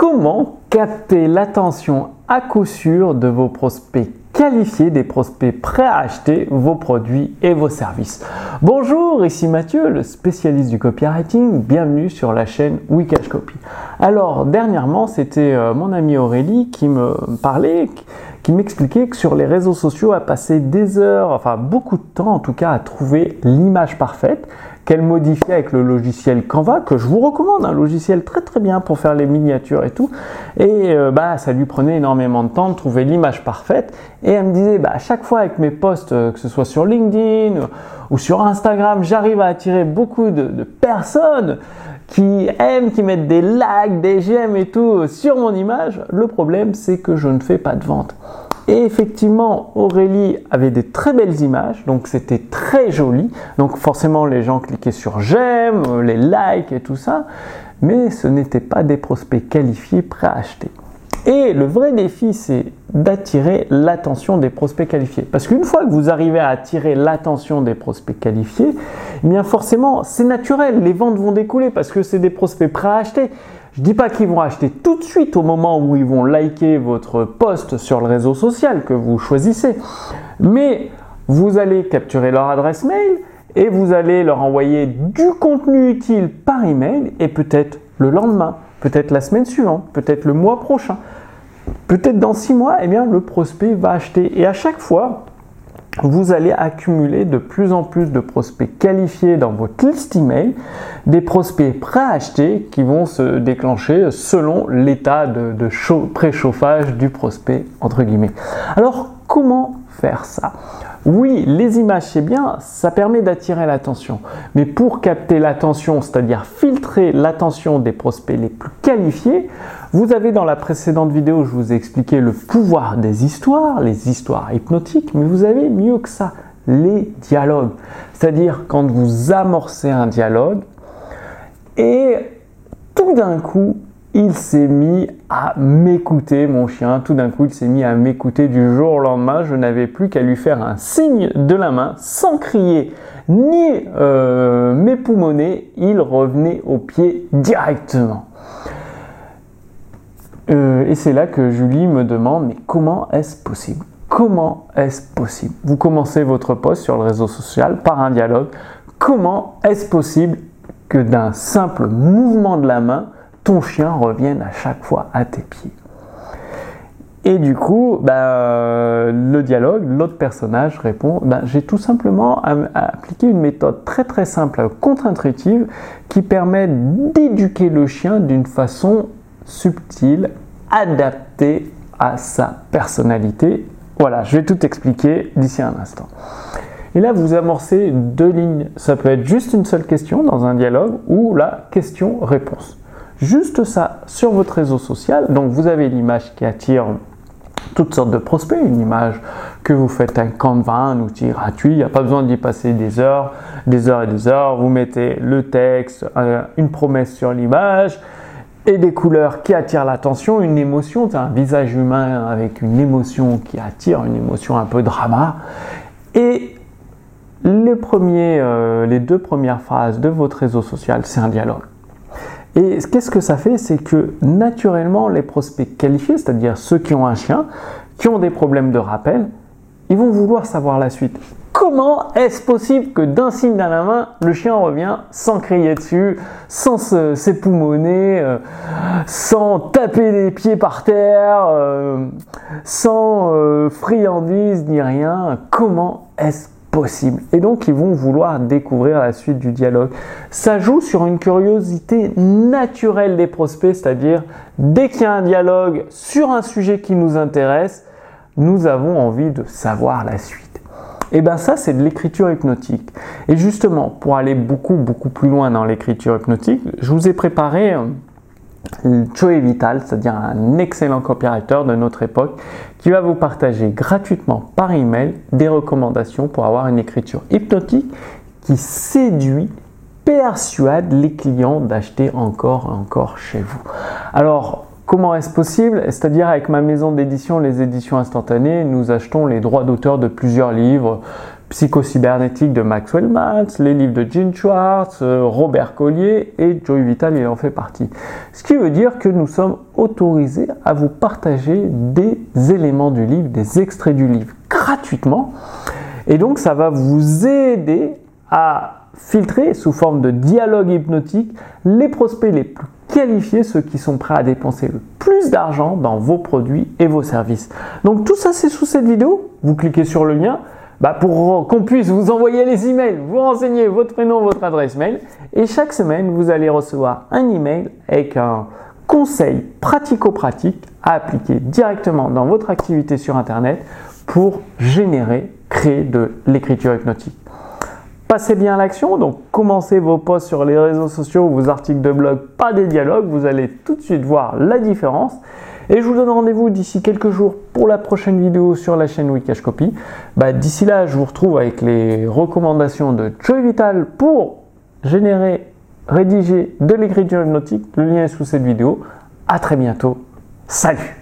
Comment capter l'attention à coup sûr de vos prospects qualifiés, des prospects prêts à acheter vos produits et vos services? Bonjour, ici Mathieu, le spécialiste du copywriting. Bienvenue sur la chaîne Wikash Copy. Alors, dernièrement, c'était euh, mon ami Aurélie qui me parlait, qui m'expliquait que sur les réseaux sociaux, a passé des heures, enfin beaucoup de temps en tout cas, à trouver l'image parfaite qu'elle modifiait avec le logiciel Canva, que je vous recommande, un logiciel très très bien pour faire les miniatures et tout. Et euh, bah, ça lui prenait énormément de temps de trouver l'image parfaite. Et elle me disait, bah, à chaque fois avec mes posts, euh, que ce soit sur LinkedIn ou sur Instagram, j'arrive à attirer beaucoup de personnes qui aiment, qui mettent des likes, des j'aime et tout sur mon image. Le problème, c'est que je ne fais pas de vente. Et effectivement, Aurélie avait des très belles images, donc c'était très joli. Donc forcément, les gens cliquaient sur j'aime, les likes et tout ça, mais ce n'étaient pas des prospects qualifiés prêts à acheter. Et le vrai défi, c'est d'attirer l'attention des prospects qualifiés. Parce qu'une fois que vous arrivez à attirer l'attention des prospects qualifiés, eh bien forcément, c'est naturel, les ventes vont découler parce que c'est des prospects prêts à acheter. Je dis pas qu'ils vont acheter tout de suite au moment où ils vont liker votre post sur le réseau social que vous choisissez. Mais vous allez capturer leur adresse mail et vous allez leur envoyer du contenu utile par email et peut-être le lendemain, peut-être la semaine suivante, peut-être le mois prochain, peut-être dans six mois, eh bien le prospect va acheter. Et à chaque fois, vous allez accumuler de plus en plus de prospects qualifiés dans votre liste email, des prospects prêts à acheter qui vont se déclencher selon l'état de, préchauffage du prospect entre guillemets. Alors comment faire ça? Oui, les images c'est bien, ça permet d'attirer l'attention. Mais pour capter l'attention, c'est-à-dire filtrer l'attention des prospects les plus qualifiés, vous avez dans la précédente vidéo, je vous ai expliqué le pouvoir des histoires, les histoires hypnotiques, mais vous avez mieux que ça, les dialogues. C'est-à-dire quand vous amorcez un dialogue et tout d'un coup, il s'est mis à m'écouter, mon chien. Tout d'un coup, il s'est mis à m'écouter du jour au lendemain. Je n'avais plus qu'à lui faire un signe de la main, sans crier ni euh, m'époumoner. Il revenait au pied directement. Euh, et c'est là que Julie me demande, mais comment est-ce possible? Comment est-ce possible? Vous commencez votre post sur le réseau social par un dialogue. Comment est-ce possible que d'un simple mouvement de la main, ton chien revienne à chaque fois à tes pieds? Et du coup, bah, le dialogue, l'autre personnage répond bah, J'ai tout simplement appliqué une méthode très très simple, contre-intuitive, qui permet d'éduquer le chien d'une façon subtile, adaptée à sa personnalité. Voilà, je vais tout expliquer d'ici un instant. Et là, vous amorcez deux lignes. Ça peut être juste une seule question dans un dialogue ou la question-réponse. Juste ça sur votre réseau social. Donc vous avez l'image qui attire toutes sortes de prospects, une image que vous faites un Canva, un outil gratuit, il n'y a pas besoin d'y passer des heures, des heures et des heures, vous mettez le texte, euh, une promesse sur l'image et des couleurs qui attirent l'attention, une émotion, un visage humain avec une émotion qui attire, une émotion un peu drama et les, premiers, euh, les deux premières phrases de votre réseau social, c'est un dialogue. Et qu'est-ce que ça fait? C'est que naturellement, les prospects qualifiés, c'est-à-dire ceux qui ont un chien, qui ont des problèmes de rappel, ils vont vouloir savoir la suite. Comment est-ce possible que d'un signe dans la main, le chien revient sans crier dessus, sans s'époumoner, euh, sans taper les pieds par terre, euh, sans euh, friandise ni rien? Comment est-ce possible? Et donc ils vont vouloir découvrir la suite du dialogue. Ça joue sur une curiosité naturelle des prospects, c'est-à-dire dès qu'il y a un dialogue sur un sujet qui nous intéresse, nous avons envie de savoir la suite. Et bien ça, c'est de l'écriture hypnotique. Et justement, pour aller beaucoup, beaucoup plus loin dans l'écriture hypnotique, je vous ai préparé euh, Joey Vital, c'est-à-dire un excellent copywriter de notre époque, qui va vous partager gratuitement par email des recommandations pour avoir une écriture hypnotique qui séduit, persuade les clients d'acheter encore et encore chez vous. Alors, comment est-ce possible? C'est-à-dire avec ma maison d'édition, les éditions instantanées, nous achetons les droits d'auteur de plusieurs livres Psychocybernétique de Maxwell Maltz, les livres de Gene Schwartz, euh, Robert Collier et Joey Vital, il en fait partie. Ce qui veut dire que nous sommes autorisés à vous partager des éléments du livre, des extraits du livre gratuitement. Et donc ça va vous aider à filtrer sous forme de dialogue hypnotique les prospects les plus qualifiés, ceux qui sont prêts à dépenser le plus d'argent dans vos produits et vos services. Donc tout ça c'est sous cette vidéo. Vous cliquez sur le lien bah pour qu'on puisse vous envoyer les emails, vous renseigner votre prénom, votre adresse mail. Et chaque semaine, vous allez recevoir un email avec un conseil pratico-pratique à appliquer directement dans votre activité sur Internet pour générer, créer de l'écriture hypnotique. Passez bien à l'action, donc commencez vos posts sur les réseaux sociaux, vos articles de blog, pas des dialogues, vous allez tout de suite voir la différence. Et je vous donne rendez-vous d'ici quelques jours pour la prochaine vidéo sur la chaîne Wikash Copy. Bah, d'ici là, je vous retrouve avec les recommandations de Joy Vital pour générer, rédiger de l'écriture hypnotique. Le lien est sous cette vidéo. À très bientôt. Salut